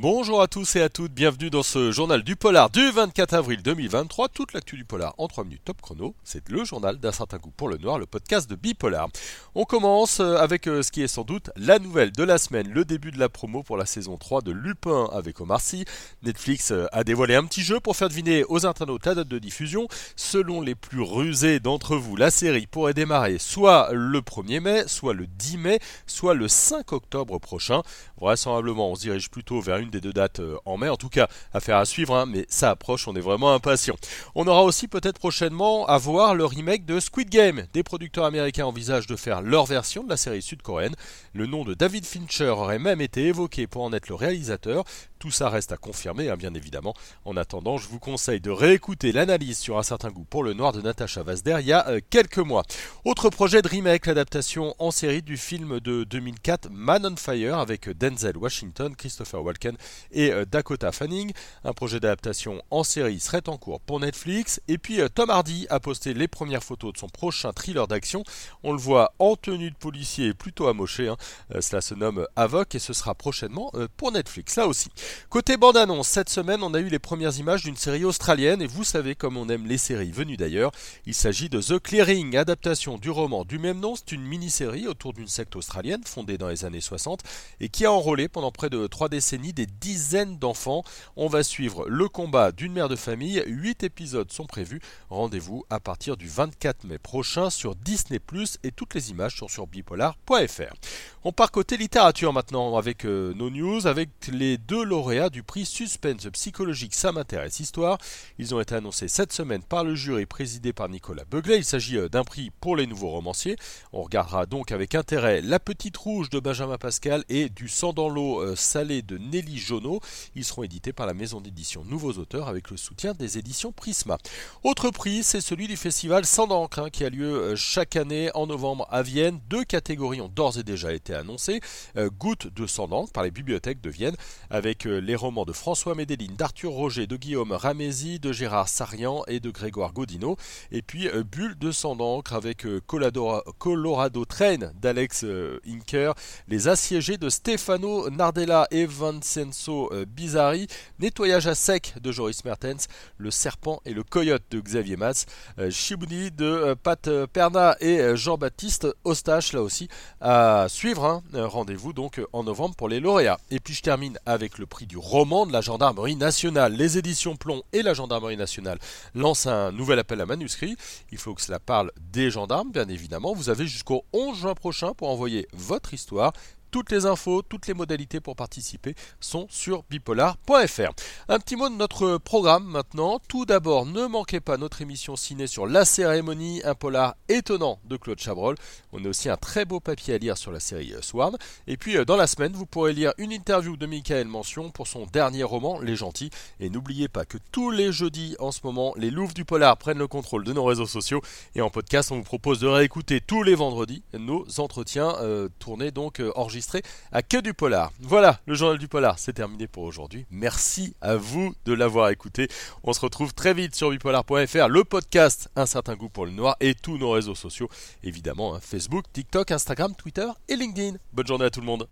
Bonjour à tous et à toutes, bienvenue dans ce journal du polar du 24 avril 2023. Toute l'actu du polar en 3 minutes top chrono. C'est le journal d'un certain goût pour le noir, le podcast de Bipolar. On commence euh, avec euh, ce qui est sans doute la nouvelle de la semaine, le début de la promo pour la saison 3 de Lupin avec Omar Sy. Netflix euh, a dévoilé un petit jeu pour faire deviner aux internautes la date de diffusion. Selon les plus rusés d'entre vous, la série pourrait démarrer soit le 1er mai, soit le 10 mai, soit le 5 octobre prochain. Vraisemblablement, on se dirige plutôt vers une des deux dates euh, en mai. En tout cas, affaire à suivre, hein, mais ça approche, on est vraiment impatient. On aura aussi peut-être prochainement à voir le remake de Squid Game. Des producteurs américains envisagent de faire leur version de la série sud-coréenne. Le nom de David Fincher aurait même été évoqué pour en être le réalisateur. Tout ça reste à confirmer, hein, bien évidemment. En attendant, je vous conseille de réécouter l'analyse sur un certain goût pour le noir de Natasha Vazder il y a euh, quelques mois. Autre projet de remake, l'adaptation en série du film de 2004 Man on Fire avec Denzel Washington, Christopher Walken et euh, Dakota Fanning. Un projet d'adaptation en série serait en cours pour Netflix. Et puis euh, Tom Hardy a posté les premières photos de son prochain thriller d'action. On le voit en tenue de policier plutôt amoché. Hein. cela se nomme Avoc et ce sera prochainement pour Netflix. Là aussi. Côté bande-annonce, cette semaine, on a eu les premières images d'une série australienne et vous savez comme on aime les séries venues d'ailleurs. Il s'agit de The Clearing, adaptation du roman du même nom. C'est une mini-série autour d'une secte australienne fondée dans les années 60 et qui a enrôlé pendant près de trois décennies des dizaines d'enfants. On va suivre le combat d'une mère de famille. Huit épisodes sont prévus. Rendez-vous à partir du 24 mai prochain sur Disney et toutes les images sont sur bipolar.fr. On part côté littérature maintenant avec euh, nos news, avec les deux du prix Suspense psychologique Ça m'intéresse Histoire. Ils ont été annoncés cette semaine par le jury présidé par Nicolas Beuglet. Il s'agit euh, d'un prix pour les nouveaux romanciers. On regardera donc avec intérêt La Petite Rouge de Benjamin Pascal et Du sang dans l'eau euh, salé de Nelly Jonot. Ils seront édités par la maison d'édition Nouveaux Auteurs avec le soutien des éditions Prisma. Autre prix, c'est celui du festival Sans d'encre hein, qui a lieu chaque année en novembre à Vienne. Deux catégories ont d'ores et déjà été annoncé, euh, Goutte de sang d'encre par les bibliothèques de Vienne, avec euh, les romans de François Médeline, d'Arthur Roger, de Guillaume Ramézy, de Gérard Sarian et de Grégoire Godino, et puis euh, Bulle de sang d'encre avec Colorado Train d'Alex Inker, Les assiégés de Stefano Nardella et Vincenzo Bizarri, Nettoyage à sec de Joris Mertens, Le serpent et le coyote de Xavier Mas, Chibouni de Pat Perna et Jean-Baptiste Ostache là aussi à suivre Hein. Euh, rendez-vous donc en novembre pour les lauréats. Et puis je termine avec le prix du roman de la Gendarmerie nationale. Les éditions Plomb et la Gendarmerie nationale lancent un nouvel appel à manuscrits. Il faut que cela parle des gendarmes, bien évidemment. Vous avez jusqu'au 11 juin prochain pour envoyer votre histoire toutes les infos, toutes les modalités pour participer sont sur bipolar.fr. Un petit mot de notre programme maintenant. Tout d'abord, ne manquez pas notre émission ciné sur La cérémonie, un polar étonnant de Claude Chabrol. On a aussi un très beau papier à lire sur la série Swarm. Et puis euh, dans la semaine, vous pourrez lire une interview de Michael Mention pour son dernier roman, Les Gentils. Et n'oubliez pas que tous les jeudis en ce moment, les Louvres du Polar prennent le contrôle de nos réseaux sociaux. Et en podcast, on vous propose de réécouter tous les vendredis nos entretiens euh, tournés donc euh, enregistrés à Que du Polar. Voilà, le journal du Polar, c'est terminé pour aujourd'hui. Merci à vous de l'avoir écouté. On se retrouve très vite sur bipolar.fr, le podcast Un certain goût pour le noir et tous nos réseaux sociaux, évidemment, hein, Facebook, TikTok, Instagram, Twitter et LinkedIn. Bonne journée à tout le monde.